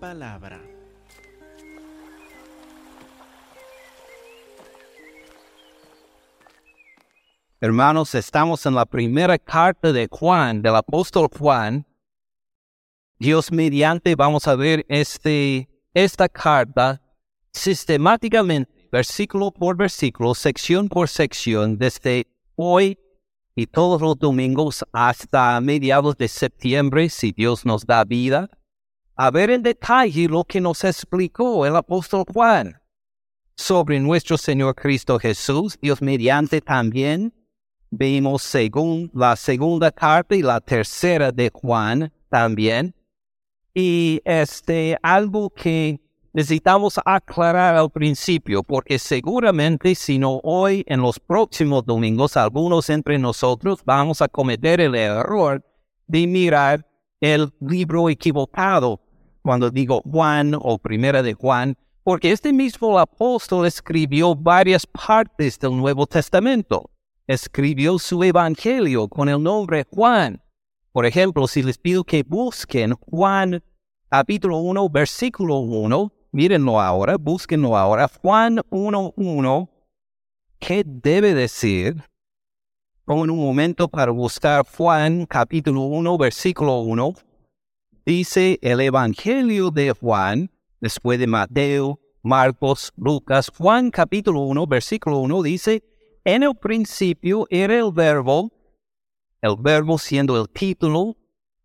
palabra. Hermanos, estamos en la primera carta de Juan, del apóstol Juan. Dios mediante vamos a ver este, esta carta sistemáticamente, versículo por versículo, sección por sección, desde hoy y todos los domingos hasta mediados de septiembre, si Dios nos da vida, a ver en detalle lo que nos explicó el apóstol Juan sobre nuestro Señor Cristo Jesús, Dios mediante también vimos según la segunda carta y la tercera de Juan también. Y este, algo que necesitamos aclarar al principio, porque seguramente si no hoy, en los próximos domingos, algunos entre nosotros vamos a cometer el error de mirar el libro equivocado. Cuando digo Juan o primera de Juan, porque este mismo apóstol escribió varias partes del Nuevo Testamento escribió su evangelio con el nombre Juan. Por ejemplo, si les pido que busquen Juan capítulo 1, versículo 1, mírenlo ahora, búsquenlo ahora, Juan 1.1, ¿qué debe decir? Pongan un momento para buscar Juan capítulo 1, versículo 1. Dice el Evangelio de Juan, después de Mateo, Marcos, Lucas, Juan capítulo 1, versículo 1 dice, en el principio era el verbo, el verbo siendo el título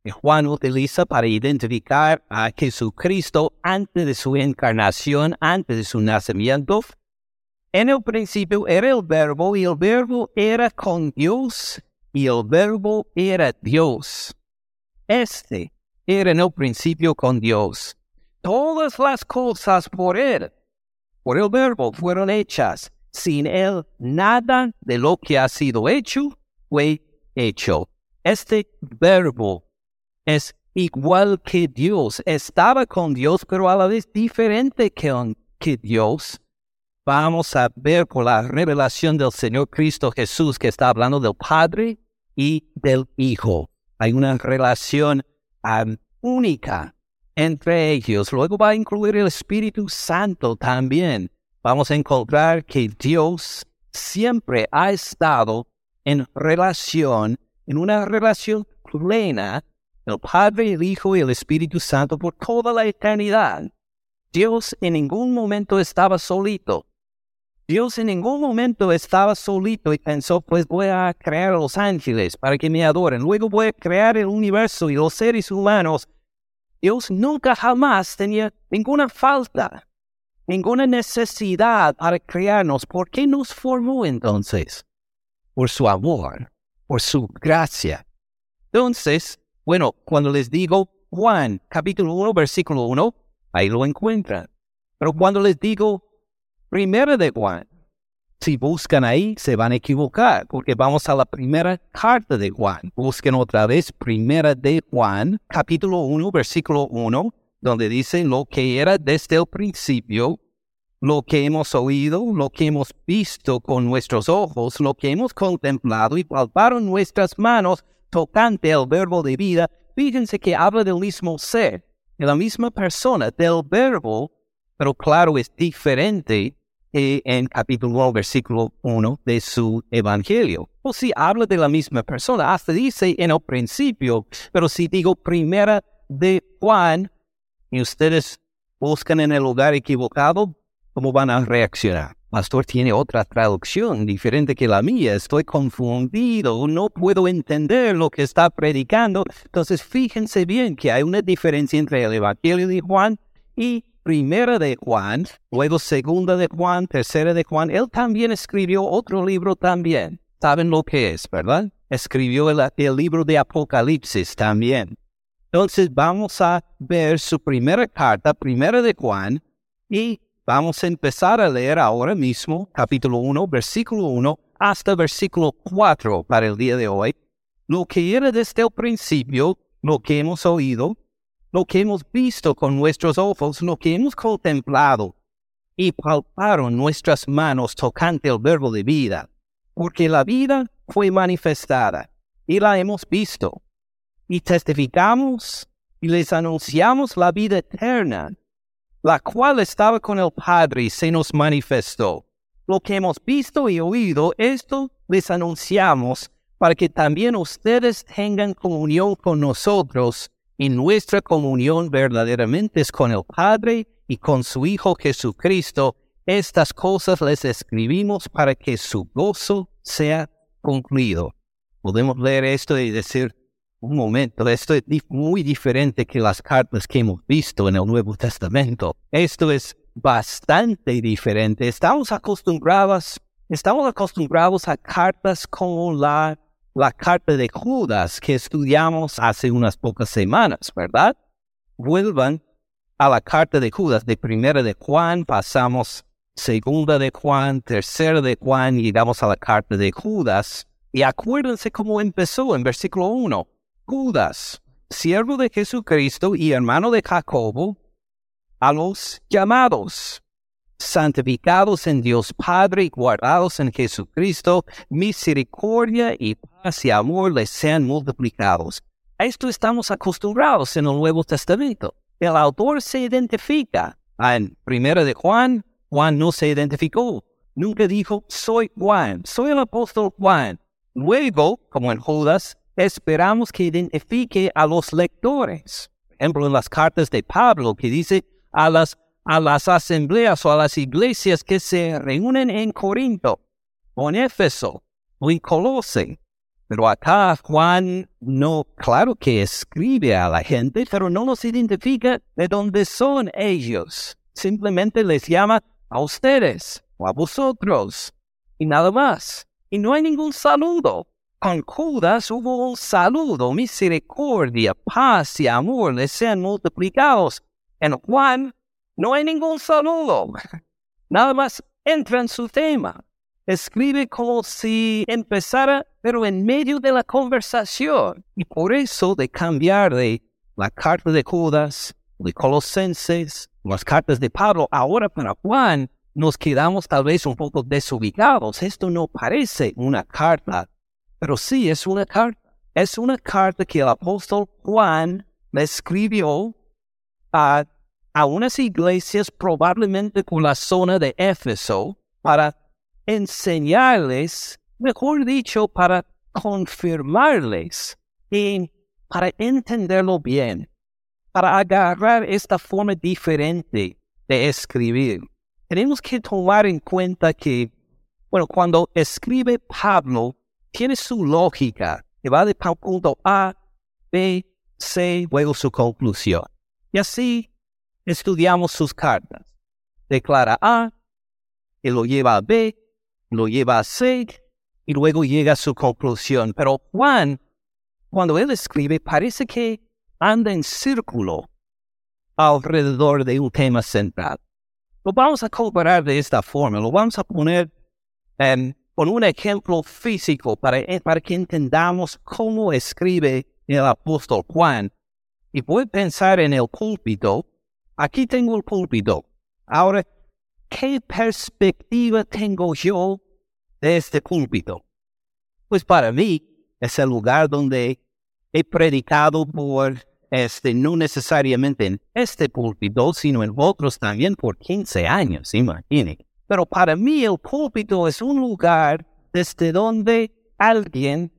que Juan utiliza para identificar a Jesucristo antes de su encarnación, antes de su nacimiento. En el principio era el verbo y el verbo era con Dios y el verbo era Dios. Este era en el principio con Dios. Todas las cosas por él, por el verbo, fueron hechas sin Él, nada de lo que ha sido hecho fue hecho. Este verbo es igual que Dios. Estaba con Dios, pero a la vez diferente que, que Dios. Vamos a ver por la revelación del Señor Cristo Jesús que está hablando del Padre y del Hijo. Hay una relación única entre ellos. Luego va a incluir el Espíritu Santo también vamos a encontrar que Dios siempre ha estado en relación, en una relación plena, el Padre, el Hijo y el Espíritu Santo por toda la eternidad. Dios en ningún momento estaba solito. Dios en ningún momento estaba solito y pensó, pues voy a crear a los ángeles para que me adoren. Luego voy a crear el universo y los seres humanos. Dios nunca jamás tenía ninguna falta ninguna necesidad para crearnos. ¿Por qué nos formó entonces? Por su amor, por su gracia. Entonces, bueno, cuando les digo Juan capítulo 1, versículo 1, ahí lo encuentran. Pero cuando les digo primera de Juan, si buscan ahí, se van a equivocar, porque vamos a la primera carta de Juan. Busquen otra vez primera de Juan, capítulo 1, versículo 1 donde dice lo que era desde el principio, lo que hemos oído, lo que hemos visto con nuestros ojos, lo que hemos contemplado y palparon nuestras manos tocante al verbo de vida. Fíjense que habla del mismo ser, de la misma persona, del verbo, pero claro, es diferente en capítulo 1, versículo 1 de su evangelio. O si habla de la misma persona, hasta dice en el principio, pero si digo primera de Juan, y ustedes buscan en el lugar equivocado, ¿cómo van a reaccionar? Pastor tiene otra traducción diferente que la mía, estoy confundido, no puedo entender lo que está predicando. Entonces fíjense bien que hay una diferencia entre el Evangelio de Juan y primera de Juan, luego segunda de Juan, tercera de Juan. Él también escribió otro libro también. ¿Saben lo que es, verdad? Escribió el, libro de Apocalipsis también. Entonces vamos a ver su primera carta, primera de Juan, y vamos a empezar a leer ahora mismo capítulo 1, versículo 1 hasta versículo 4 para el día de hoy. Lo que era desde el principio, lo que hemos oído, lo que hemos visto con nuestros ojos, lo que hemos contemplado, y palparon nuestras manos tocante el verbo de vida, porque la vida fue manifestada, y la hemos visto y testificamos y les anunciamos la vida eterna, la cual estaba con el Padre y se nos manifestó. Lo que hemos visto y oído, esto les anunciamos para que también ustedes tengan comunión con nosotros y nuestra comunión verdaderamente es con el Padre y con su Hijo Jesucristo. Estas cosas les escribimos para que su gozo sea concluido. Podemos leer esto y decir, un momento, esto es muy diferente que las cartas que hemos visto en el Nuevo Testamento. Esto es bastante diferente. Estamos acostumbrados, estamos acostumbrados a cartas como la, la carta de Judas que estudiamos hace unas pocas semanas, ¿verdad? Vuelvan a la carta de Judas, de primera de Juan, pasamos segunda de Juan, tercera de Juan llegamos a la carta de Judas. Y acuérdense cómo empezó en versículo 1. Judas, siervo de Jesucristo y hermano de Jacobo, a los llamados, santificados en Dios Padre y guardados en Jesucristo, misericordia y paz y amor les sean multiplicados. A esto estamos acostumbrados en el Nuevo Testamento. El autor se identifica. En primera de Juan, Juan no se identificó. Nunca dijo, soy Juan, soy el apóstol Juan. Luego, como en Judas, esperamos que identifique a los lectores. Por ejemplo, en las cartas de Pablo, que dice a las, a las asambleas o a las iglesias que se reúnen en Corinto, o en Éfeso, o en Colose. Pero acá Juan no, claro que escribe a la gente, pero no los identifica de dónde son ellos. Simplemente les llama a ustedes o a vosotros y nada más. Y no hay ningún saludo. Con Judas hubo un saludo, misericordia, paz y amor les sean multiplicados. En Juan no hay ningún saludo. Nada más entra en su tema. Escribe como si empezara, pero en medio de la conversación. Y por eso de cambiar de la carta de Judas, de Colosenses, las cartas de Pablo, ahora para Juan, nos quedamos tal vez un poco desubicados. Esto no parece una carta pero sí es una carta. Es una carta que el apóstol Juan le escribió a, a unas iglesias probablemente por la zona de Éfeso para enseñarles, mejor dicho, para confirmarles y para entenderlo bien, para agarrar esta forma diferente de escribir. Tenemos que tomar en cuenta que, bueno, cuando escribe Pablo, tiene su lógica, que va de punto A, B, C, luego su conclusión. Y así estudiamos sus cartas. Declara A, y lo lleva a B, lo lleva a C, y luego llega a su conclusión. Pero Juan, cuando él escribe, parece que anda en círculo alrededor de un tema central. Lo vamos a comparar de esta forma, lo vamos a poner en con un ejemplo físico para, eh, para que entendamos cómo escribe el apóstol Juan. Y voy a pensar en el púlpito. Aquí tengo el púlpito. Ahora, ¿qué perspectiva tengo yo este púlpito? Pues para mí es el lugar donde he predicado por, este, no necesariamente en este púlpito, sino en otros también por 15 años, imagínense. Pero para mí el púlpito es un lugar desde donde alguien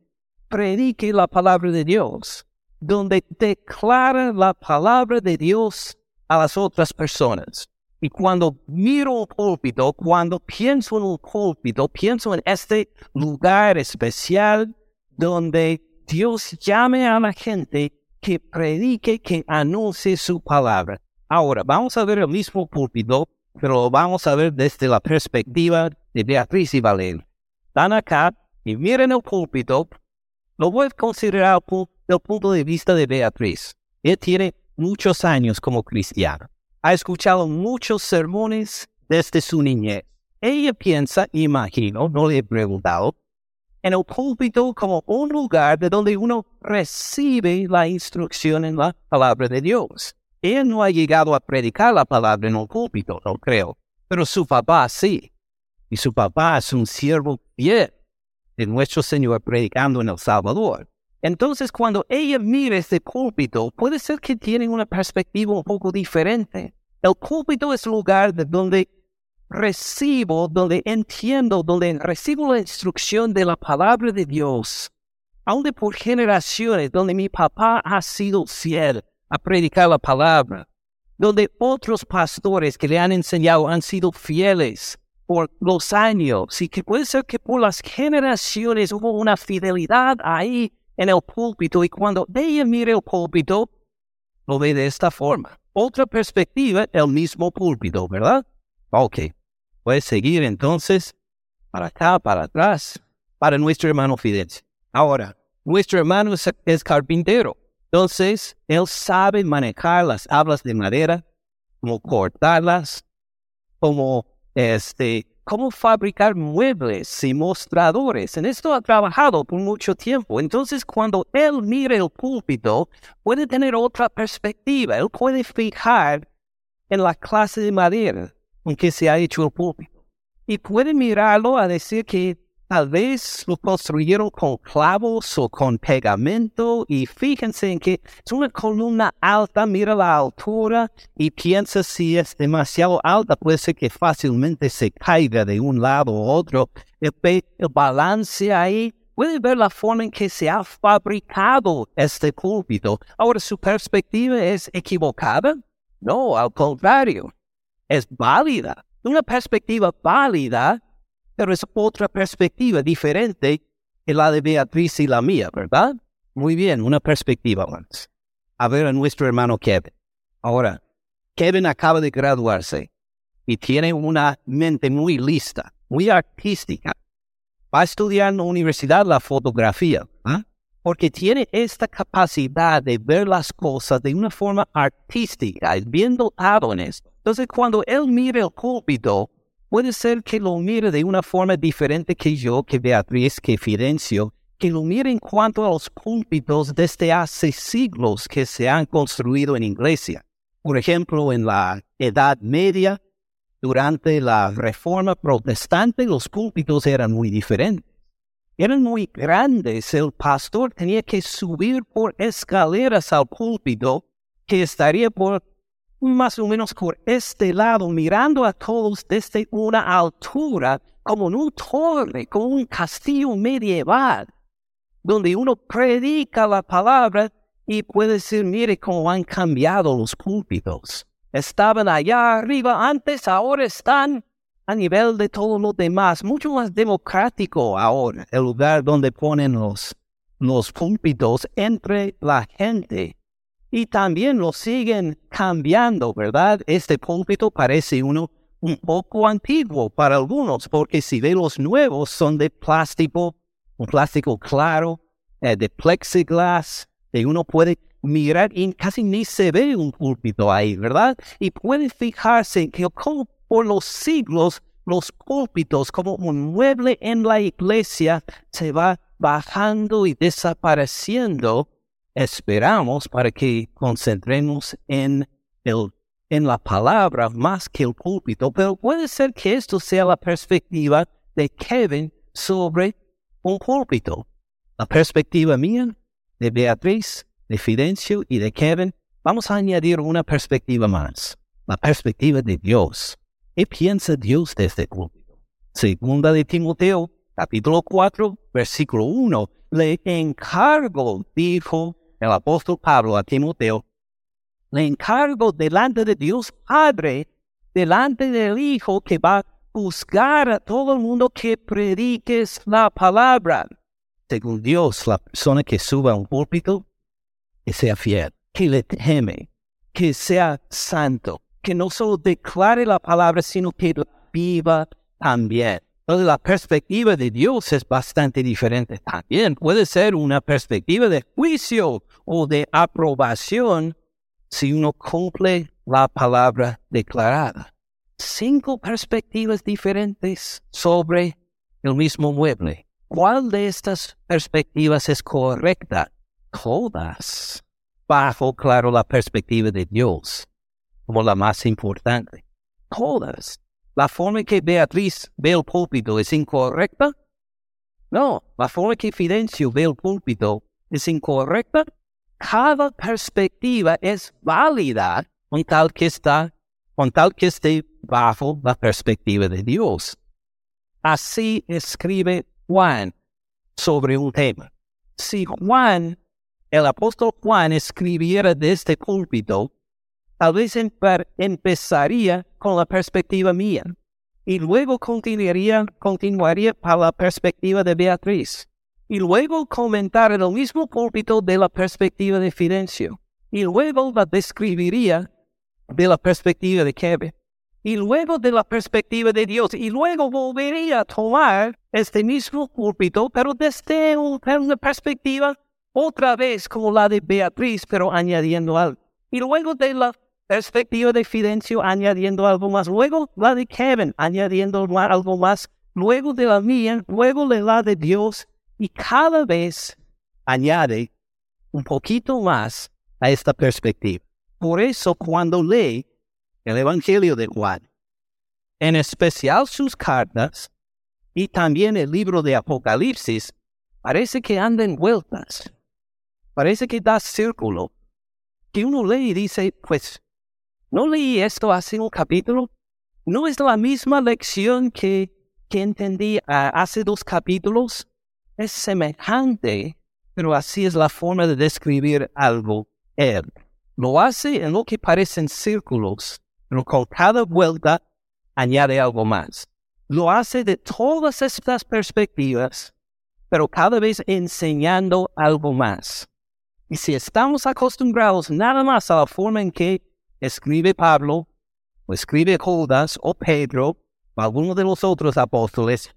predique la palabra de Dios, donde declara la palabra de Dios a las otras personas. Y cuando miro un púlpito, cuando pienso en un púlpito, pienso en este lugar especial donde Dios llame a la gente que predique, que anuncie su palabra. Ahora, vamos a ver el mismo púlpito pero vamos a ver desde la perspectiva de Beatriz y Valeria. Están acá y miren el púlpito. Lo voy a considerar desde el punto de vista de Beatriz. Ella tiene muchos años como cristiana. Ha escuchado muchos sermones desde su niñez. Ella piensa, imagino, no le he preguntado, en el púlpito como un lugar de donde uno recibe la instrucción en la palabra de Dios. Él no ha llegado a predicar la palabra en el púlpito, no creo, pero su papá sí. Y su papá es un siervo fiel de nuestro Señor predicando en El Salvador. Entonces, cuando ella mira este púlpito, puede ser que tiene una perspectiva un poco diferente. El púlpito es el lugar de donde recibo, donde entiendo, donde recibo la instrucción de la palabra de Dios, aún de por generaciones, donde mi papá ha sido fiel a predicar la palabra, donde otros pastores que le han enseñado han sido fieles por los años. Y que puede ser que por las generaciones hubo una fidelidad ahí en el púlpito y cuando ella mire el púlpito, lo ve de esta forma. Otra perspectiva, el mismo púlpito, ¿verdad? Ok. Puede seguir entonces para acá, para atrás, para nuestro hermano Fidel. Ahora, nuestro hermano es, carpintero. Entonces, él sabe manejar las hablas de madera, cómo cortarlas, cómo, este, cómo fabricar muebles y mostradores. En esto ha trabajado por mucho tiempo. Entonces, cuando él mire el púlpito, puede tener otra perspectiva. Él puede fijar en la clase de madera con que se ha hecho el púlpito. Y puede mirarlo a decir que tal vez lo construyeron con clavos o con pegamento y fíjense en que es una columna alta, mira la altura y piensa si es demasiado alta, puede ser que fácilmente se caiga de un lado u otro. El, el balance ahí puede ver la forma en que se ha fabricado este púlpito. Ahora, ¿su perspectiva es equivocada? No, al contrario es válida, una perspectiva válida, pero es otra perspectiva diferente que la de Beatriz y la mía, ¿verdad? Muy bien, una perspectiva más. A ver a nuestro hermano Kevin. Ahora, Kevin acaba de graduarse y tiene una mente muy lista, muy artística. Va a estudiar en la universidad la fotografía, ¿ah? porque tiene esta capacidad de ver las cosas de una forma artística, es bien dotado en esto. Entonces, cuando él mire el púlpito, puede ser que lo mire de una forma diferente que yo, que Beatriz, que Fidencio, que lo mire en cuanto a los púlpitos desde hace siglos que se han construido en iglesia. Por ejemplo, en la Edad Media, durante la Reforma Protestante, los púlpitos eran muy diferentes. Eran muy grandes. El pastor tenía que subir por escaleras al púlpito que estaría por más o menos por este lado, mirando a todos desde una altura, como en un torre, como un castillo medieval, donde uno predica la palabra y puede decir, mire cómo han cambiado los púlpitos. Estaban allá arriba antes, ahora están a nivel de todo lo demás, mucho más democrático ahora, el lugar donde ponen los, los púlpitos entre la gente y también lo siguen cambiando, ¿verdad? Este púlpito parece uno un poco antiguo para algunos, porque si ve los nuevos son de plástico, un plástico claro, eh, de plexiglas, y uno puede mirar y casi ni se ve un púlpito ahí, ¿verdad? Y puede fijarse que como por los siglos los púlpitos como un mueble en la iglesia se va bajando y desapareciendo esperamos para que concentremos en, el, en la palabra más que el púlpito, pero puede ser que esto sea la perspectiva de Kevin sobre un púlpito. La perspectiva mía, de Beatriz, de Fidencio y de Kevin, vamos a añadir una perspectiva más, la perspectiva de Dios. ¿Qué piensa Dios de este púlpito? Segunda de Timoteo, capítulo 4, versículo 1, le encargo, dijo el apóstol Pablo a Timoteo, le encargo delante de Dios Padre, delante del Hijo que va a juzgar a todo el mundo que prediques la palabra. Según Dios, la persona que suba a un púlpito, que sea fiel, que le teme, que sea santo, que no solo declare la palabra, sino que la viva también. Entonces la perspectiva de Dios es bastante diferente también. Puede ser una perspectiva de juicio o de aprobación si uno cumple la palabra declarada. Cinco perspectivas diferentes sobre el mismo mueble. ¿Cuál de estas perspectivas es correcta? Todas. Bajo, claro, la perspectiva de Dios como la más importante. Todas. ¿La forma que Beatriz ve el púlpito es incorrecta? No, la forma que Fidencio ve el púlpito es incorrecta. Cada perspectiva es válida con tal que está, con tal que esté bajo la perspectiva de Dios. Así escribe Juan sobre un tema. Si Juan, el apóstol Juan, escribiera de este púlpito, tal vez empezaría con la perspectiva mía y luego continuaría, continuaría para la perspectiva de Beatriz y luego comentar en el mismo púlpito de la perspectiva de Fidencio y luego la describiría de la perspectiva de Kevin y luego de la perspectiva de Dios, y luego volvería a tomar este mismo púlpito, pero desde una perspectiva otra vez como la de Beatriz, pero añadiendo algo. Y luego de la perspectiva de Fidencio, añadiendo algo más. Luego la de Kevin, añadiendo algo más. Luego de la mía, luego de la de Dios. Y cada vez añade un poquito más a esta perspectiva. Por eso cuando lee el Evangelio de Juan, en especial sus cartas y también el libro de Apocalipsis, parece que andan vueltas, parece que da círculo, que uno lee y dice, pues, ¿no leí esto hace un capítulo? ¿No es la misma lección que, que entendí ah, hace dos capítulos? Es semejante, pero así es la forma de describir algo él. Lo hace en lo que parecen círculos, pero con cada vuelta añade algo más. Lo hace de todas estas perspectivas, pero cada vez enseñando algo más. Y si estamos acostumbrados nada más a la forma en que escribe Pablo, o escribe Judas, o Pedro, o alguno de los otros apóstoles,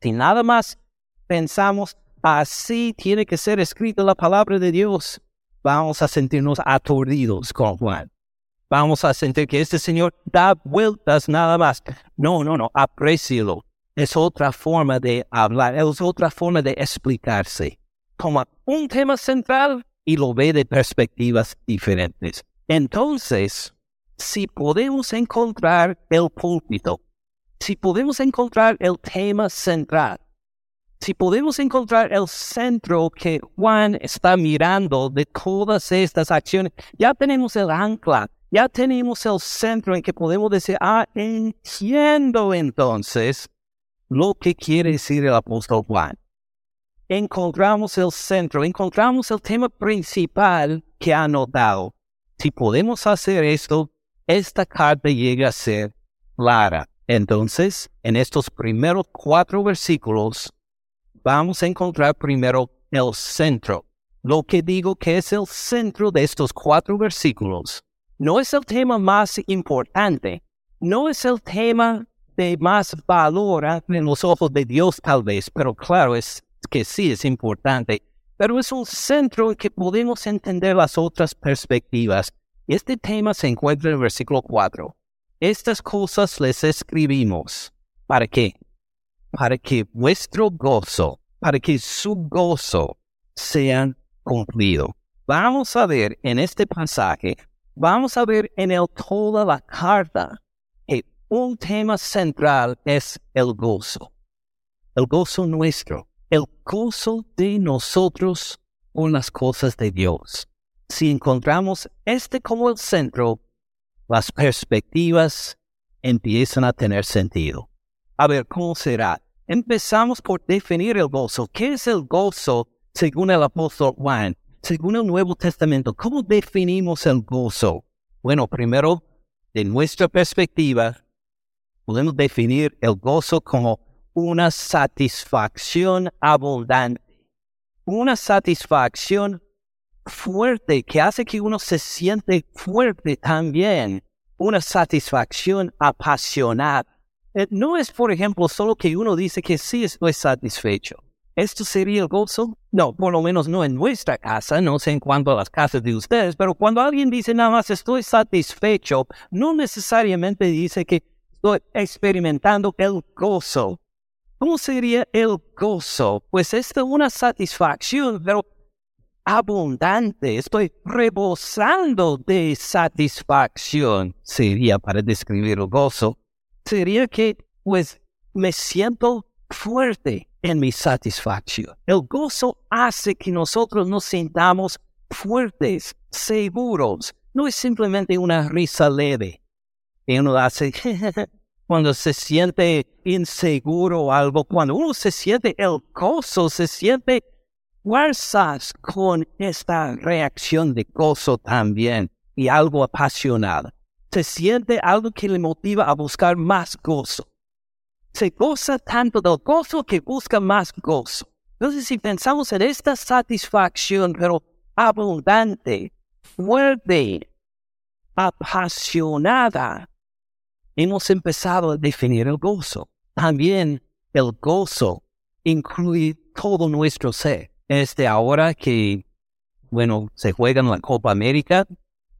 si nada más pensamos así tiene que ser escrita la palabra de Dios, vamos a sentirnos aturdidos con Juan vamos a sentir que este Señor da vueltas nada más. No, no, no, aprécielo. Es otra forma de hablar, es otra forma de explicarse. Toma un tema central y lo ve de perspectivas diferentes. Entonces, si podemos encontrar el púlpito, si podemos encontrar el tema central, si podemos encontrar el centro que Juan está mirando de todas estas acciones, ya tenemos el ancla, ya tenemos el centro en que podemos decir, ah, entiendo entonces lo que quiere decir el apóstol Juan. Encontramos el centro, encontramos el tema principal que ha notado. Si podemos hacer esto, esta carta llega a ser clara. Entonces, en estos primeros cuatro versículos, vamos a encontrar primero el centro. Lo que digo que es el centro de estos cuatro versículos no es el tema más importante, no es el tema de más valor en los ojos de Dios tal vez, pero claro, es que sí es importante, pero es un centro en que podemos entender las otras perspectivas. Este tema se encuentra en el versículo 4. Estas cosas les escribimos. ¿Para qué? Para que vuestro gozo, para que su gozo sean cumplido. Vamos a ver en este pasaje vamos a ver en el toda la carta que un tema central es el gozo. El gozo nuestro, el gozo de nosotros con las cosas de Dios. Si encontramos este como el centro, las perspectivas empiezan a tener sentido. A ver, ¿cómo será? Empezamos por definir el gozo. ¿Qué es el gozo según el apóstol Juan? según el Nuevo Testamento, ¿cómo definimos el gozo? Bueno, primero, de nuestra perspectiva, podemos definir el gozo como una satisfacción abundante, una satisfacción fuerte que hace que uno se siente fuerte también, una satisfacción apasionada. Eh, no es, por ejemplo, solo que uno dice que sí estoy satisfecho. ¿Esto sería el gozo? No, por lo menos no en nuestra casa, no sé en cuanto a las casas de ustedes, pero cuando alguien dice nada más estoy satisfecho, no necesariamente dice que estoy experimentando el gozo. ¿Cómo sería el gozo? Pues es una satisfacción, pero abundante. Estoy rebosando de satisfacción. Sería para describir el gozo. Sería que, pues, me siento fuerte en mi satisfacción. El gozo hace que nosotros nos sintamos fuertes, seguros. No es simplemente una risa leve. Uno hace cuando se siente inseguro algo, cuando uno se siente el gozo, se siente fuerzas con esta reacción de gozo también y algo apasionado. Se siente algo que le motiva a buscar más gozo. Se goza tanto del gozo que busca más gozo. Entonces, si pensamos en esta satisfacción, pero abundante, fuerte, apasionada, hemos empezado a definir el gozo. También el gozo incluye todo nuestro ser. Este ahora que, bueno, se juega en la Copa América,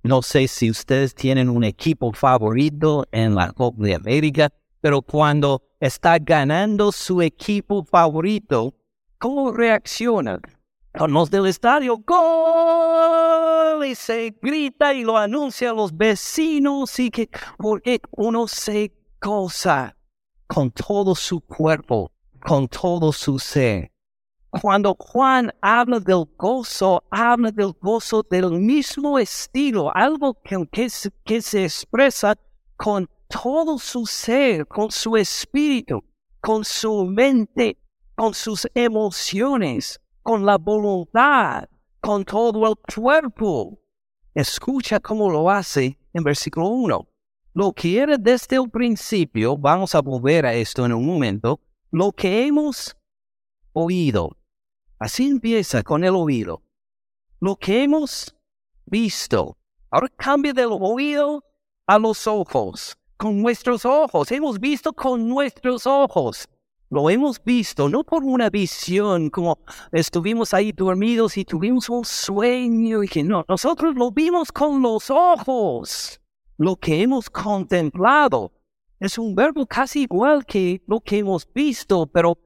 no sé si ustedes tienen un equipo favorito en la Copa de América, pero cuando está ganando su equipo favorito, ¿cómo reaccionan? Los del estadio, ¡Gol! Y se grita y lo anuncia a los vecinos y que porque uno se goza con todo su cuerpo, con todo su ser. Cuando Juan habla del gozo, habla del gozo del mismo estilo, algo que, que, que se expresa con todo su ser, con su espíritu, con su mente, con sus emociones con la voluntad, con todo el cuerpo. Escucha cómo lo hace en versículo 1. Lo que era desde el principio, vamos a volver a esto en un momento, lo que hemos oído. Así empieza con el oído. Lo que hemos visto. Ahora cambia del oído a los ojos. Con nuestros ojos. Hemos visto con nuestros ojos. Lo hemos visto, no por una visión, como estuvimos ahí dormidos y tuvimos un sueño y que no, nosotros lo vimos con los ojos. Lo que hemos contemplado es un verbo casi igual que lo que hemos visto, pero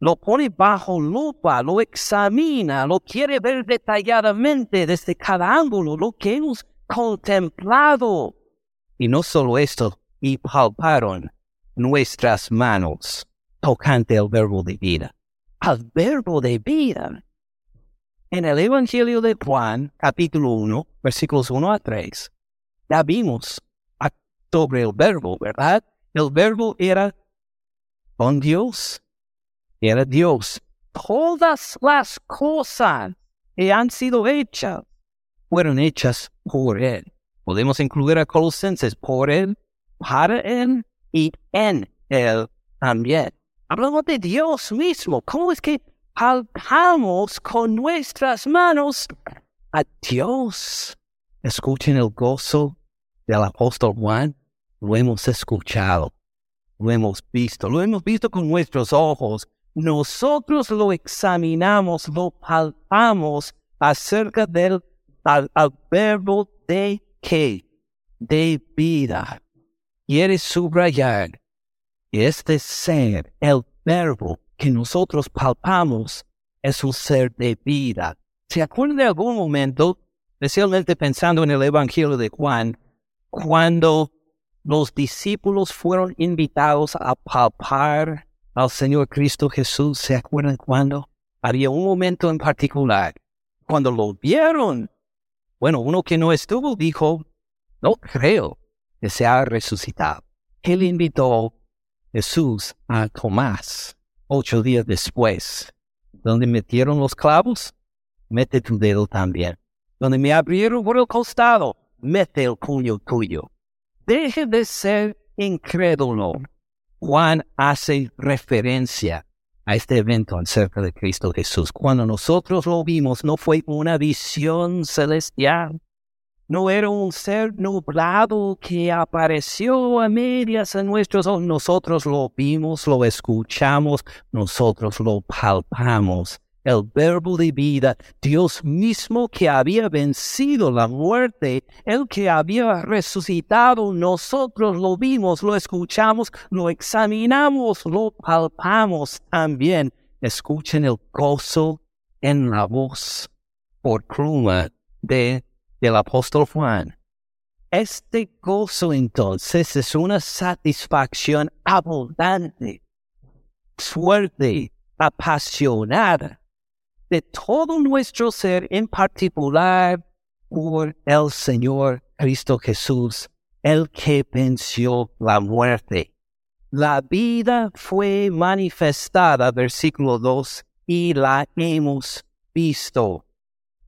lo pone bajo lupa, lo examina, lo quiere ver detalladamente desde cada ángulo, lo que hemos contemplado. Y no solo esto, y palparon nuestras manos tocante al verbo de vida. Al verbo de vida. En el Evangelio de Juan, capítulo 1, versículos 1 a 3, ya vimos sobre el verbo, ¿verdad? El verbo era con Dios, era Dios. Todas las cosas que han sido hechas fueron hechas por Él. Podemos incluir a Colosenses por Él, para Él y en Él también. Hablamos de Dios mismo. ¿Cómo es que palpamos con nuestras manos a Dios? Escuchen el gozo del apóstol Juan. Lo hemos escuchado, lo hemos visto, lo hemos visto con nuestros ojos. Nosotros lo examinamos, lo palpamos acerca del verbo de qué? De vida. Quieres subrayar este ser, el verbo que nosotros palpamos, es un ser de vida. ¿Se acuerdan de algún momento, especialmente pensando en el Evangelio de Juan, cuando los discípulos fueron invitados a palpar al Señor Cristo Jesús? ¿Se acuerdan cuando? Había un momento en particular. Cuando lo vieron, bueno, uno que no estuvo dijo, no creo que se ha resucitado. Él invitó Jesús a Tomás ocho días después. Donde metieron los clavos, mete tu dedo también. Donde me abrieron por el costado, mete el puño tuyo. Deje de ser incrédulo. Juan hace referencia a este evento acerca de Cristo Jesús. Cuando nosotros lo vimos, no fue una visión celestial, no era un ser nublado que apareció a medias en nuestros ojos. Nosotros lo vimos, lo escuchamos, nosotros lo palpamos. El verbo de vida, Dios mismo que había vencido la muerte, el que había resucitado, nosotros lo vimos, lo escuchamos, lo examinamos, lo palpamos también. Escuchen el gozo en la voz por pluma de del apóstol Juan. Este gozo entonces es una satisfacción abundante, fuerte, apasionada de todo nuestro ser, en particular por el Señor Cristo Jesús, el que venció la muerte. La vida fue manifestada, versículo 2, y la hemos visto.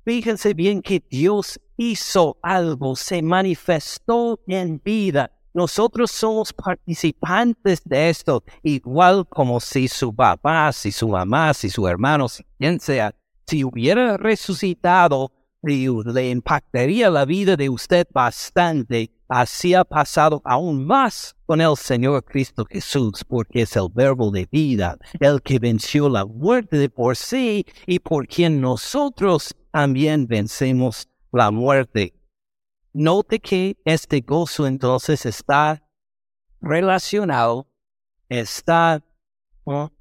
Fíjense bien que Dios hizo algo, se manifestó en vida. Nosotros somos participantes de esto, igual como si su papá, si su mamá, si su hermano, si quien sea, si hubiera resucitado, le impactaría la vida de usted bastante. Así ha pasado aún más con el Señor Cristo Jesús, porque es el verbo de vida, el que venció la muerte de por sí y por quien nosotros también vencemos la muerte. Note que este gozo entonces está relacionado, está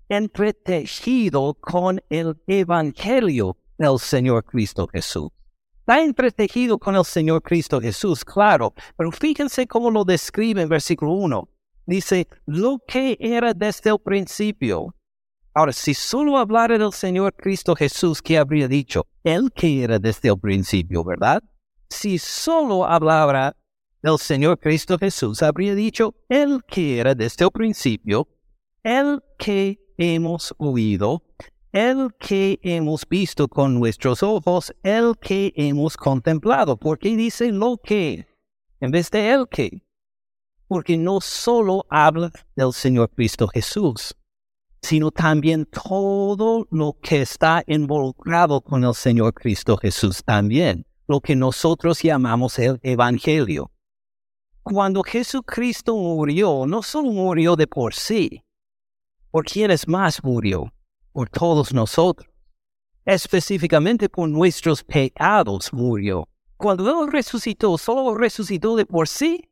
entretejido con el Evangelio del Señor Cristo Jesús. Está entretejido con el Señor Cristo Jesús, claro, pero fíjense cómo lo describe en versículo 1. Dice, lo que era desde el principio. Ahora, si solo hablara del Señor Cristo Jesús, ¿qué habría dicho? Él que era desde el principio, ¿verdad? Si solo hablara del Señor Cristo Jesús, habría dicho, Él que era desde el principio, el que hemos oído, el que hemos visto con nuestros ojos, el que hemos contemplado. ¿Por qué dice lo que en vez de el que? Porque no solo habla del Señor Cristo Jesús, sino también todo lo que está involucrado con el Señor Cristo Jesús también, lo que nosotros llamamos el Evangelio. Cuando Jesucristo murió, no solo murió de por sí, ¿por quiénes más murió? por todos nosotros. Específicamente por nuestros pecados murió. Cuando Él resucitó, solo resucitó de por sí,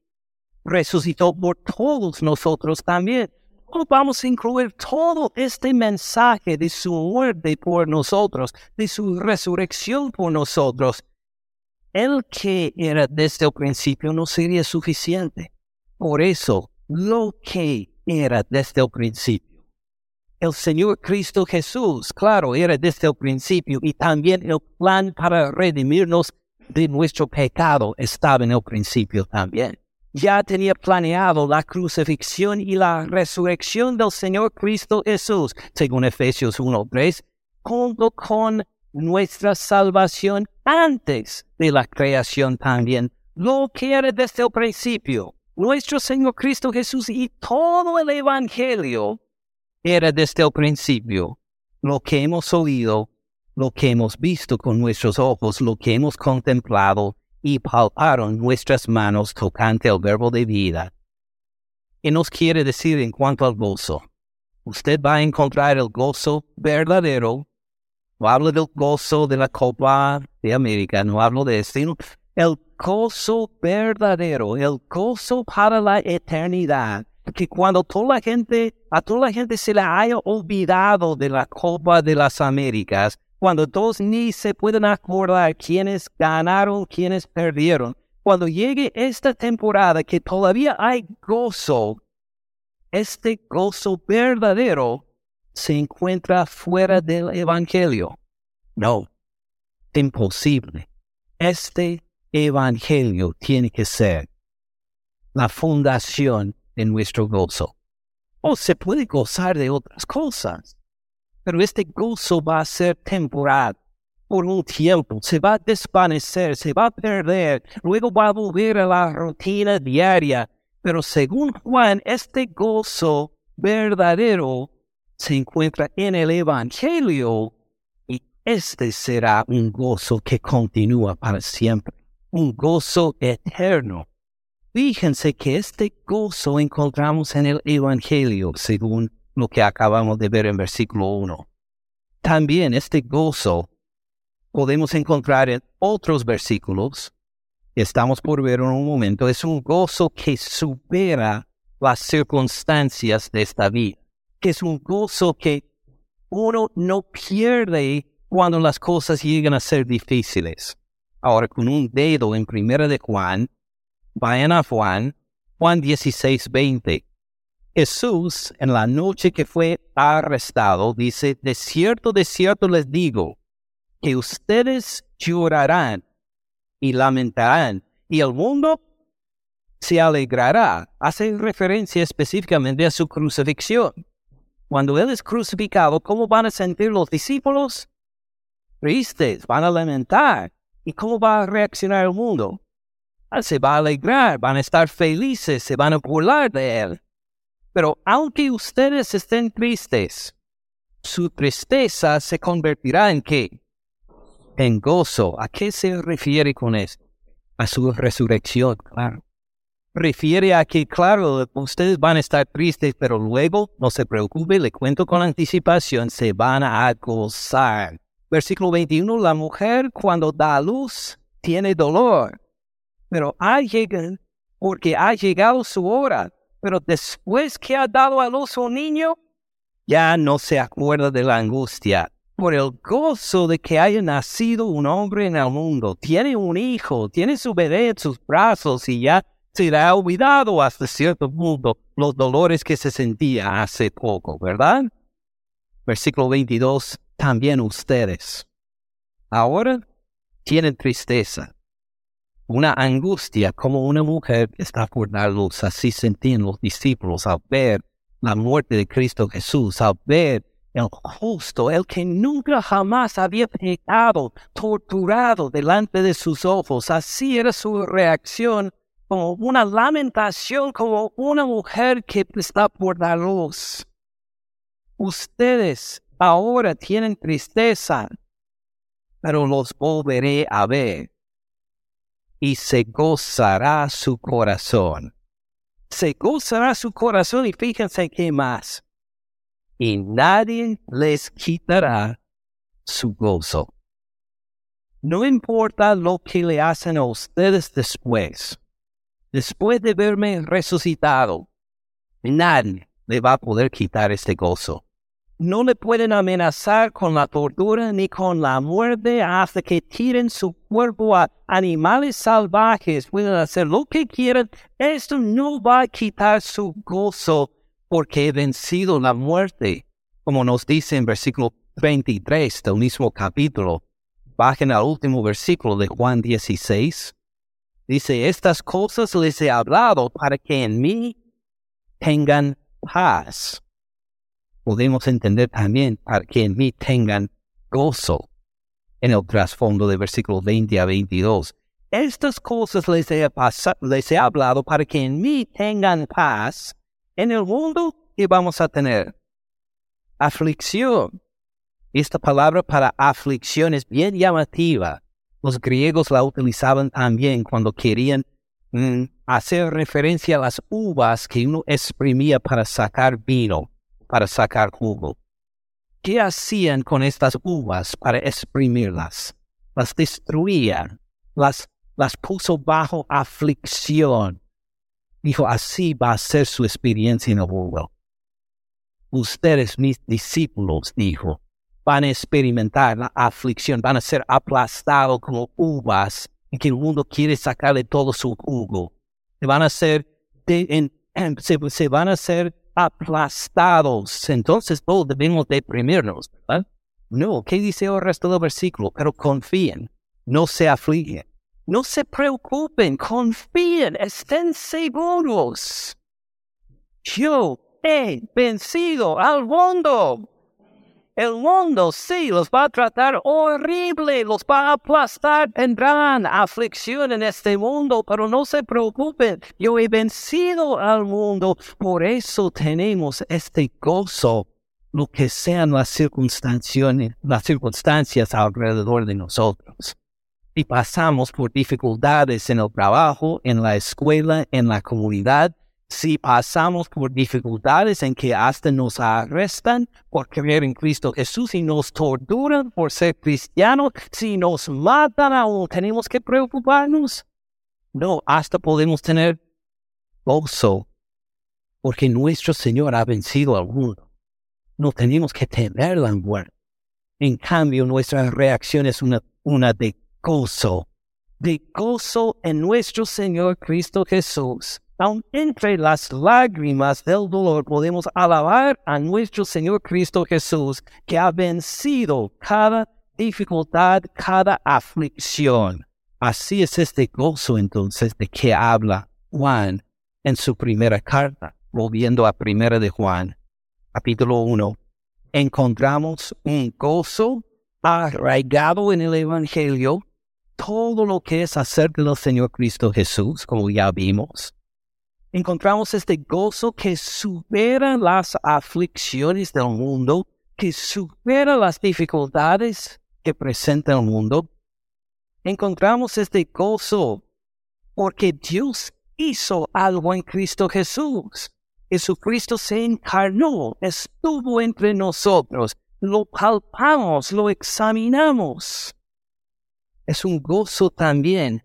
resucitó por todos nosotros también. ¿Cómo vamos a incluir todo este mensaje de su muerte por nosotros, de su resurrección por nosotros? El que era desde el principio no sería suficiente. Por eso, lo que era desde el principio el Señor Cristo Jesús, claro, era desde el principio y también el plan para redimirnos de nuestro pecado estaba en el principio también. Ya tenía planeado la crucifixión y la resurrección del Señor Cristo Jesús, según Efesios 1.3, junto con nuestra salvación antes de la creación también, lo que era desde el principio. Nuestro Señor Cristo Jesús y todo el Evangelio era desde el principio lo que hemos oído, lo que hemos visto con nuestros ojos, lo que hemos contemplado y palparon nuestras manos tocante al verbo de vida. Y nos quiere decir en cuanto al gozo. Usted va a encontrar el gozo verdadero. No hablo del gozo de la Copa de América, no hablo de eso, sino el gozo verdadero, el gozo para la eternidad que cuando toda la gente, a toda la gente se le haya olvidado de la Copa de las Américas, cuando todos ni se pueden acordar quiénes ganaron, quiénes perdieron, cuando llegue esta temporada que todavía hay gozo, este gozo verdadero se encuentra fuera del Evangelio. No, imposible. Este Evangelio tiene que ser la fundación en nuestro gozo. O se puede gozar de otras cosas, pero este gozo va a ser temporal. Por un tiempo se va a desvanecer, se va a perder, luego va a volver a la rutina diaria. Pero según Juan, este gozo verdadero se encuentra en el Evangelio y este será un gozo que continúa para siempre, un gozo eterno. Fíjense que este gozo encontramos en el Evangelio, según lo que acabamos de ver en versículo 1. También este gozo podemos encontrar en otros versículos. Estamos por ver en un momento. Es un gozo que supera las circunstancias de esta vida. Que es un gozo que uno no pierde cuando las cosas llegan a ser difíciles. Ahora, con un dedo en primera de Juan, Vayan a Juan, Juan 16, 20. Jesús, en la noche que fue arrestado, dice, de cierto, de cierto les digo, que ustedes llorarán y lamentarán, y el mundo se alegrará. Hace referencia específicamente a su crucifixión. Cuando Él es crucificado, ¿cómo van a sentir los discípulos? Tristes, van a lamentar. ¿Y cómo va a reaccionar el mundo? Ah, se va a alegrar, van a estar felices, se van a burlar de Él. Pero aunque ustedes estén tristes, su tristeza se convertirá en qué? En gozo. ¿A qué se refiere con esto? A su resurrección, claro refiere a que, claro, ustedes van a estar tristes, pero luego, no se preocupe, le cuento con anticipación, se van a gozar. Versículo 21, la mujer cuando da luz tiene dolor, pero ha llegado, porque ha llegado su hora. Pero después que ha dado a luz un niño, ya no se acuerda de la angustia. Por el gozo de que haya nacido un hombre en el mundo, tiene un hijo, tiene su bebé en sus brazos y ya se le ha olvidado hasta cierto punto los dolores que se sentía hace poco, ¿verdad? Versículo 22, también ustedes. Ahora tienen tristeza, una angustia como una mujer está por dar luz. Así sentían los discípulos al ver la muerte de Cristo Jesús, al ver el justo, el que nunca jamás había pecado, torturado delante de sus ojos. Así era su reacción como una lamentación, como una mujer que está por dar luz. Ustedes ahora tienen tristeza, pero los volveré a ver y se gozará su corazón. Se gozará su corazón y fíjense qué más. Y nadie les quitará su gozo. No importa lo que le hacen a ustedes después después de verme resucitado, nadie le va a poder quitar este gozo. No le pueden amenazar con la tortura ni con la muerte hasta que tiren su cuerpo a animales salvajes. Pueden hacer lo que quieran. Esto no va a quitar su gozo porque he vencido la muerte. Como nos dice en versículo 23 del mismo capítulo. Bajen al último versículo de Juan 16. Dice, estas cosas les he hablado para que en mí tengan paz. Podemos entender también para que en mí tengan gozo. En el trasfondo de versículo 20 a 22. Estas cosas les he, les he hablado para que en mí tengan paz. En el mundo, ¿qué vamos a tener? Aflicción. Esta palabra para aflicción es bien llamativa los griegos la utilizaban también cuando querían mm, hacer referencia a las uvas que uno exprimía para sacar vino, para sacar jugo. ¿Qué hacían con estas uvas para exprimirlas? Las destruían, las, las puso bajo aflicción. Dijo, así va a ser su experiencia en el mundo. Ustedes, mis discípulos, dijo, van a experimentar la aflicción, van a ser aplastados como uvas en que el mundo quiere sacarle todo su jugo. Se van a ser, se, van a aplastados. Entonces todos debemos deprimirnos, ¿verdad? No, ¿qué dice el resto del versículo? Pero confíen, no se afligen, no se preocupen, confíen, estén seguros. Yo he vencido al mundo. El mundo sí los va a tratar horrible, los va a aplastar, tendrán aflicción en este mundo, pero no se preocupen, yo he vencido al mundo, por eso tenemos este gozo, lo que sean las circunstancias, las circunstancias alrededor de nosotros. Y pasamos por dificultades en el trabajo, en la escuela, en la comunidad, si pasamos por dificultades en que hasta nos arrestan por creer en Cristo Jesús y nos torturan por ser cristianos, si nos matan aún, ¿tenemos que preocuparnos? No, hasta podemos tener gozo porque nuestro Señor ha vencido al mundo. No tenemos que temer la muerte. En cambio, nuestra reacción es una, una de gozo, de gozo en nuestro Señor Cristo Jesús aun entre las lágrimas del dolor, podemos alabar a nuestro Señor Cristo Jesús, que ha vencido cada dificultad, cada aflicción. Así es este gozo entonces de que habla Juan en su primera carta, volviendo a primera de Juan, capítulo 1. Encontramos un gozo arraigado en el Evangelio, todo lo que es acerca del Señor Cristo Jesús, como ya vimos. Encontramos este gozo que supera las aflicciones del mundo, que supera las dificultades que presenta el mundo. Encontramos este gozo porque Dios hizo algo en Cristo Jesús. Jesucristo se encarnó, estuvo entre nosotros, lo palpamos, lo examinamos. Es un gozo también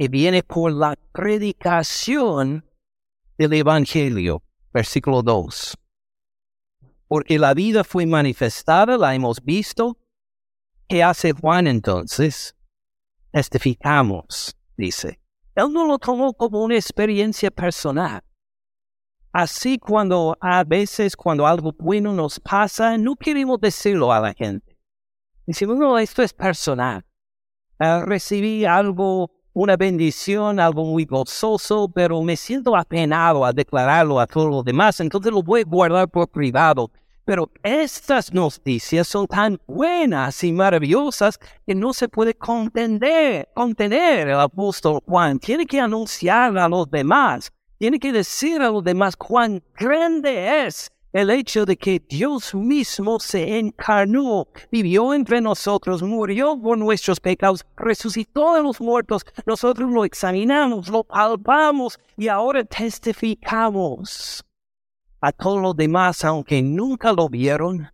que viene por la predicación del Evangelio, versículo 2. Porque la vida fue manifestada, la hemos visto. ¿Qué hace Juan entonces? Testificamos, dice. Él no lo tomó como una experiencia personal. Así cuando a veces cuando algo bueno nos pasa, no queremos decirlo a la gente. Decimos, no, esto es personal. Uh, recibí algo, una bendición, algo muy gozoso, pero me siento apenado a declararlo a todos los demás, entonces lo voy a guardar por privado. Pero estas noticias son tan buenas y maravillosas que no se puede contener, contener el apóstol Juan. Tiene que anunciar a los demás tiene que decir a los demás cuán grande es el hecho de que Dios mismo se encarnó, vivió entre nosotros, murió por nuestros pecados, resucitó de los muertos. Nosotros lo examinamos, lo palpamos y ahora testificamos. A todos los demás, aunque nunca lo vieron,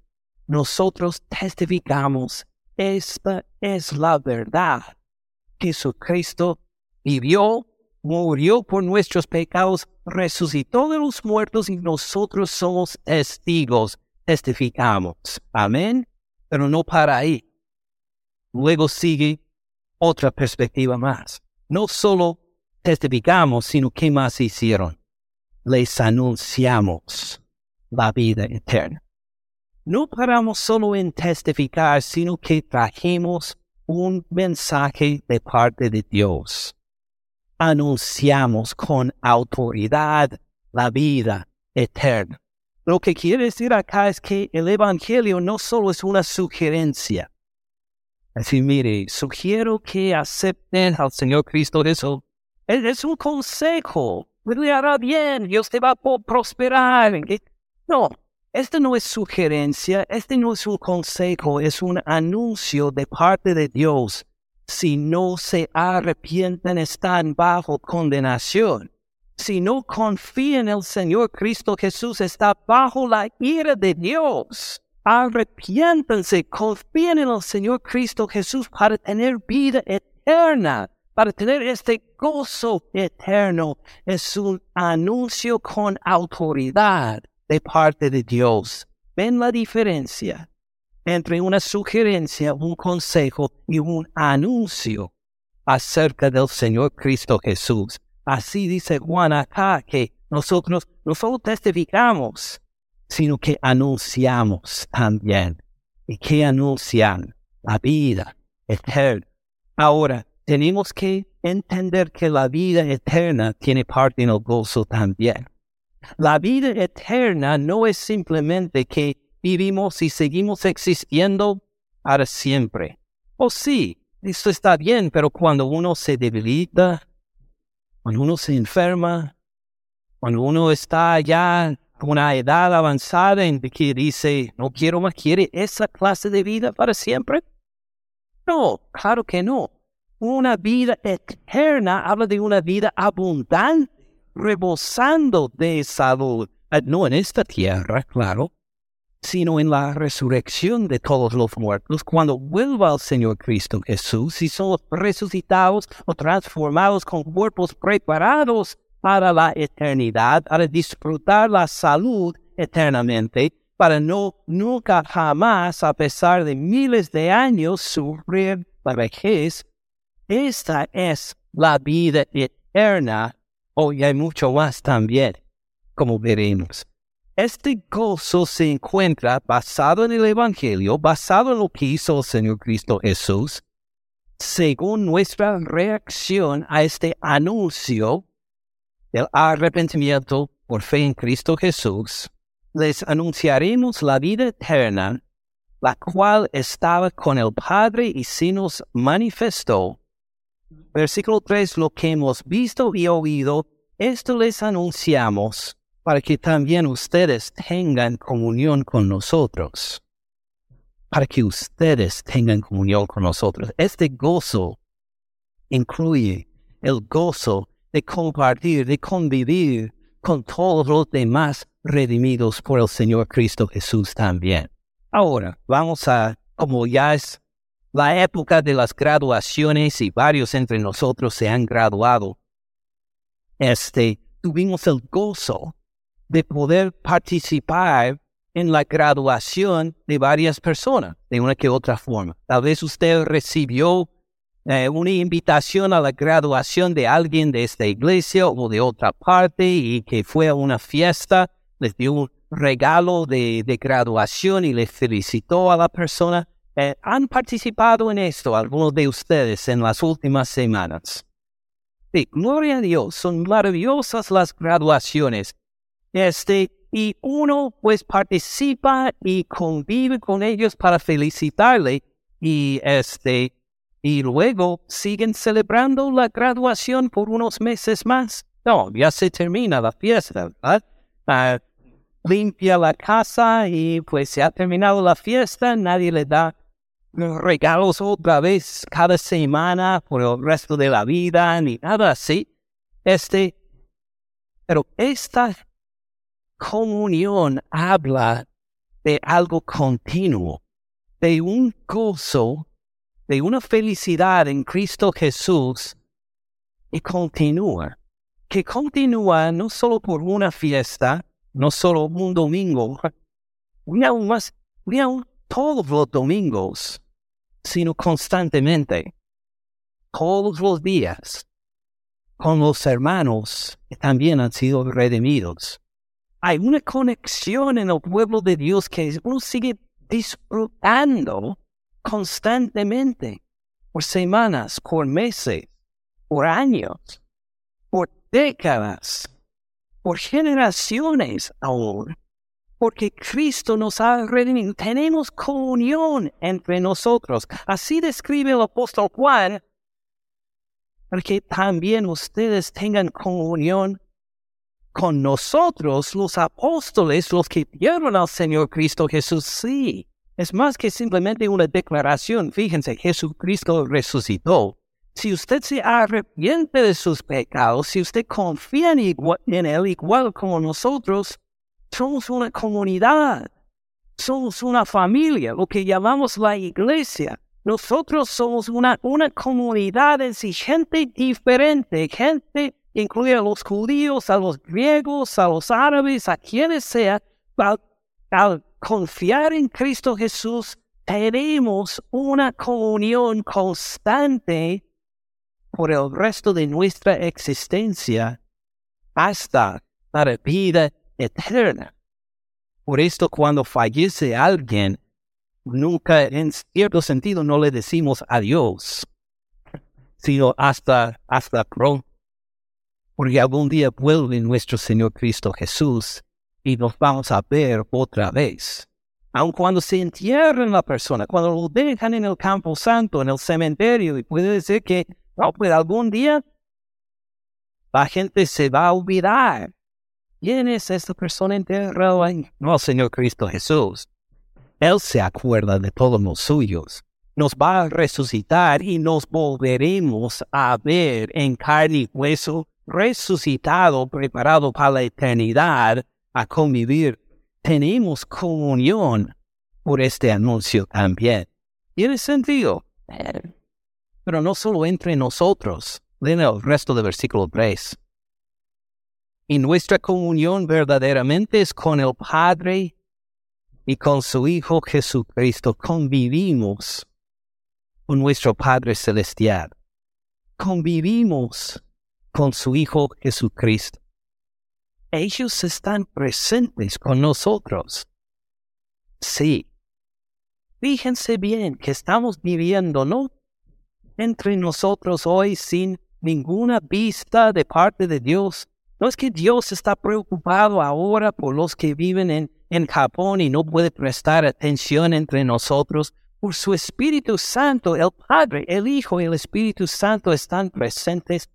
nosotros testificamos. Esta es la verdad. Jesucristo vivió, murió por nuestros pecados, resucitó de los muertos y nosotros somos testigos, testificamos. Amén. Pero no para ahí. Luego sigue otra perspectiva más. No solo testificamos, sino que más hicieron. Les anunciamos la vida eterna. No paramos solo en testificar, sino que trajimos un mensaje de parte de Dios anunciamos con autoridad la vida eterna. Lo que quiere decir acá es que el Evangelio no solo es una sugerencia. Decir, mire, sugiero que acepten al Señor Cristo Jesús. Es, es un consejo. Le hará bien, Dios te va a prosperar. No, este no es sugerencia, este no es un consejo, es un anuncio de parte de Dios si no se arrepienten están bajo condenación. Si no confían en el Señor Cristo Jesús, está bajo la ira de Dios. Arrepiéntanse, confíen en el Señor Cristo Jesús para tener vida eterna, para tener este gozo eterno. Es un anuncio con autoridad de parte de Dios. ¿Ven la diferencia? Entre una sugerencia, un consejo y un anuncio acerca del Señor Cristo Jesús. Así dice Juan acá que nosotros no solo testificamos, sino que anunciamos también. ¿Y que anuncian? La vida eterna. Ahora, tenemos que entender que la vida eterna tiene parte en el gozo también. La vida eterna no es simplemente que vivimos y seguimos existiendo para siempre. Oh sí, esto está bien, pero cuando uno se debilita, cuando uno se enferma, cuando uno está ya con una edad avanzada en que dice, no quiero más, quiere esa clase de vida para siempre. No, claro que no. Una vida eterna habla de una vida abundante, rebosando de salud. Ah, no en esta tierra, claro, sino en la resurrección de todos los muertos, cuando vuelva el Señor Cristo Jesús y son resucitados o transformados con cuerpos preparados para la eternidad, para disfrutar la salud eternamente, para no nunca jamás, a pesar de miles de años, sufrir la vejez. Esta es la vida eterna Hoy hay mucho más también, como veremos. Este gozo se encuentra basado en el Evangelio, basado en lo que hizo el Señor Cristo Jesús, según nuestra reacción a este anuncio del arrepentimiento por fe en Cristo Jesús, les anunciaremos la vida eterna, la cual estaba con el Padre y se nos manifestó. Versículo 3, lo que hemos visto y oído, esto les anunciamos para que también ustedes tengan comunión con nosotros. Para que ustedes tengan comunión con nosotros. Este gozo incluye el gozo de compartir, de convivir con todos los demás redimidos por el Señor Cristo Jesús también. Ahora, vamos a, como ya es la época de las graduaciones y varios entre nosotros se han graduado, este, tuvimos el gozo de poder participar en la graduación de varias personas, de una que otra forma. Tal vez usted recibió eh, una invitación a la graduación de alguien de esta iglesia o de otra parte y que fue a una fiesta, les dio un regalo de, graduación y le felicitó a la persona. Eh, ¿Han participado en esto algunos de ustedes en las últimas semanas? Sí, gloria a Dios, son maravillosas las graduaciones. Este, y uno pues participa y convive con ellos para felicitarle y este, y luego siguen celebrando la graduación por unos meses más. No, ya se termina la fiesta, ¿verdad? Ah, limpia la casa y pues se ha terminado la fiesta, nadie le da regalos otra vez cada semana por el resto de la vida ni nada así. Este, pero esta comunión habla de algo continuo, de un gozo, de una felicidad en Cristo Jesús y continúa, que continúa no solo por una fiesta, no solo un domingo, ni aún más, ni aún todos los domingos, sino constantemente, todos los días, con los hermanos que también han sido redimidos hay una conexión en el pueblo de Dios que uno sigue disfrutando constantemente, por semanas, por meses, por años, por décadas, por generaciones aún, porque Cristo nos ha redimido. Tenemos comunión entre nosotros. Así describe el apóstol Juan, para que también ustedes tengan comunión con nosotros, los apóstoles, los que vieron al Señor Cristo Jesús, sí. Es más que simplemente una declaración. Fíjense, Jesucristo resucitó. Si usted se arrepiente de sus pecados, si usted confía en, en Él igual como nosotros, somos una comunidad, somos una familia, lo que llamamos la iglesia. Nosotros somos una, una comunidad exigente diferente, gente incluye a los judíos, a los griegos, a los árabes, a quienes sea, al, confiar en Cristo Jesús, tenemos una comunión constante por el resto de nuestra existencia hasta la vida eterna. Por esto, cuando fallece alguien, nunca en cierto sentido no le decimos adiós, sino hasta, hasta pronto porque algún día vuelve nuestro Señor Cristo Jesús y nos vamos a ver otra vez. Aun cuando se entierren la persona, cuando lo dejan en el campo santo, en el cementerio, y puede decir que, no, pues algún día la gente se va a olvidar. ¿Quién es esta persona enterrada ahí? No, Señor Cristo Jesús. Él se acuerda de todos los suyos. Nos va a resucitar y nos volveremos a ver en carne y hueso resucitado, preparado para la eternidad, a convivir, tenemos comunión por este anuncio también. Tiene sentido. Pero no solo entre nosotros. Leen el resto del versículo 3. Y nuestra comunión verdaderamente es con el Padre y con su Hijo Jesucristo. Convivimos con nuestro Padre Celestial. Convivimos con su Hijo Jesucristo. Ellos están presentes con nosotros. Sí. Fíjense bien que estamos viviendo, ¿no? Entre nosotros hoy sin ninguna vista de parte de Dios. No es que Dios está preocupado ahora por los que viven en, en Japón y no puede prestar atención entre nosotros. Por su Espíritu Santo, el Padre, el Hijo y el Espíritu Santo están presentes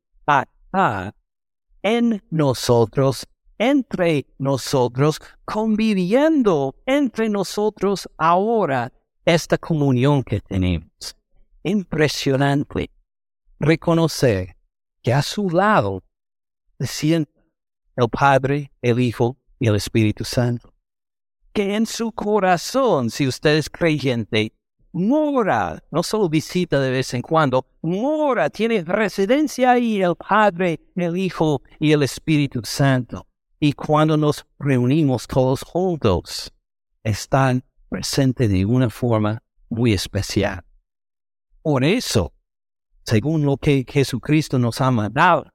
en nosotros, entre nosotros, conviviendo entre nosotros ahora esta comunión que tenemos. Impresionante reconocer que a su lado se el Padre, el Hijo y el Espíritu Santo. Que en su corazón, si usted es creyente, mora, no solo visita de vez en cuando, mora, tiene residencia ahí el Padre, el Hijo y el Espíritu Santo. Y cuando nos reunimos todos juntos, están presentes de una forma muy especial. Por eso, según lo que Jesucristo nos ha mandado,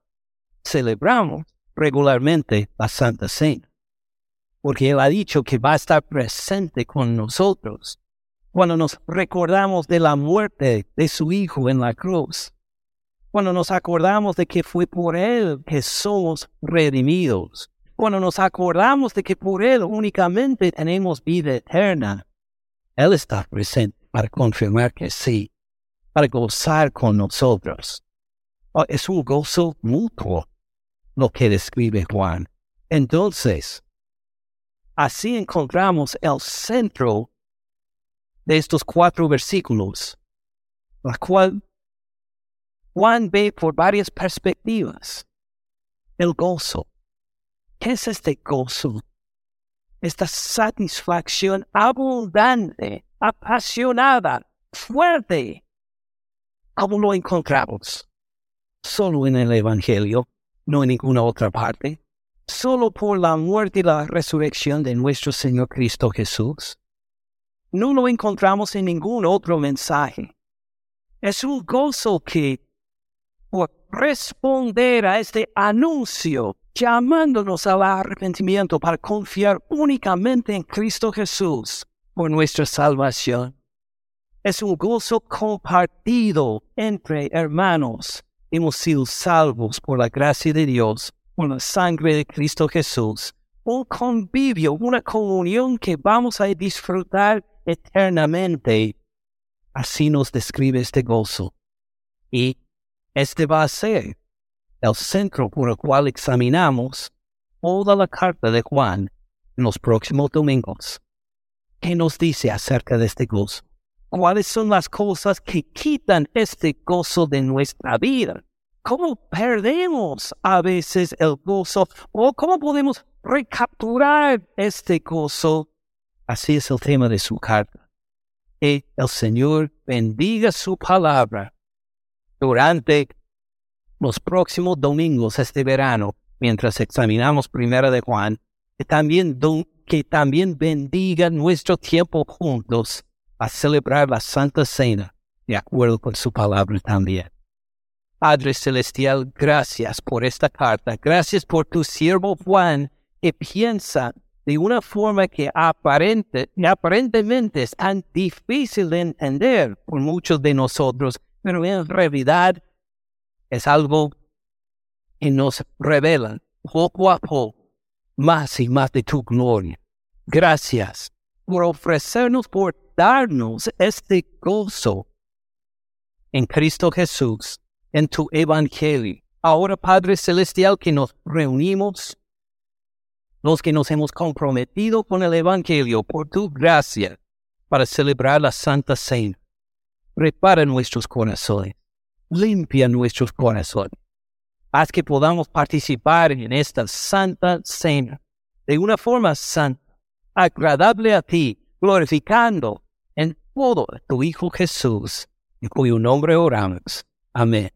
celebramos regularmente la Santa Cena, porque Él ha dicho que va a estar presente con nosotros cuando nos recordamos de la muerte de su Hijo en la cruz, cuando nos acordamos de que fue por Él que somos redimidos, cuando nos acordamos de que por Él únicamente tenemos vida eterna, Él está presente para confirmar que sí, para gozar con nosotros. Oh, es un gozo mutuo lo que describe Juan. Entonces, así encontramos el centro de estos cuatro versículos, la cual Juan ve por varias perspectivas. El gozo. ¿Qué es este gozo? Esta satisfacción abundante, apasionada, fuerte. ¿Cómo lo encontramos? Solo en el Evangelio, no en ninguna otra parte. Solo por la muerte y la resurrección de nuestro Señor Cristo Jesús no lo encontramos en ningún otro mensaje. Es un gozo que, por responder a este anuncio, llamándonos al arrepentimiento para confiar únicamente en Cristo Jesús por nuestra salvación. Es un gozo compartido entre hermanos. Hemos sido salvos por la gracia de Dios, por la sangre de Cristo Jesús. Un convivio, una comunión que vamos a disfrutar eternamente. Así nos describe este gozo. Y este va a ser el centro por el cual examinamos toda la carta de Juan en los próximos domingos. ¿Qué nos dice acerca de este gozo? ¿Cuáles son las cosas que quitan este gozo de nuestra vida? ¿Cómo perdemos a veces el gozo? ¿O cómo podemos recapturar este gozo Así es el tema de su carta. Que el Señor bendiga su palabra durante los próximos domingos este verano, mientras examinamos Primera de Juan, que también, que también bendiga nuestro tiempo juntos a celebrar la Santa Cena, de acuerdo con su palabra también. Padre Celestial, gracias por esta carta, gracias por tu siervo Juan, que piensa de una forma que aparente, aparentemente es tan difícil de entender por muchos de nosotros, pero en realidad es algo que nos revela poco a poco más y más de tu gloria. Gracias por ofrecernos, por darnos este gozo en Cristo Jesús, en tu Evangelio. Ahora, Padre Celestial, que nos reunimos los que nos hemos comprometido con el Evangelio por tu gracia para celebrar la Santa Cena. Prepara nuestros corazones, limpia nuestros corazones. Haz que podamos participar en esta Santa Cena de una forma santa, agradable a ti, glorificando en todo a tu Hijo Jesús, en cuyo nombre oramos. Amén.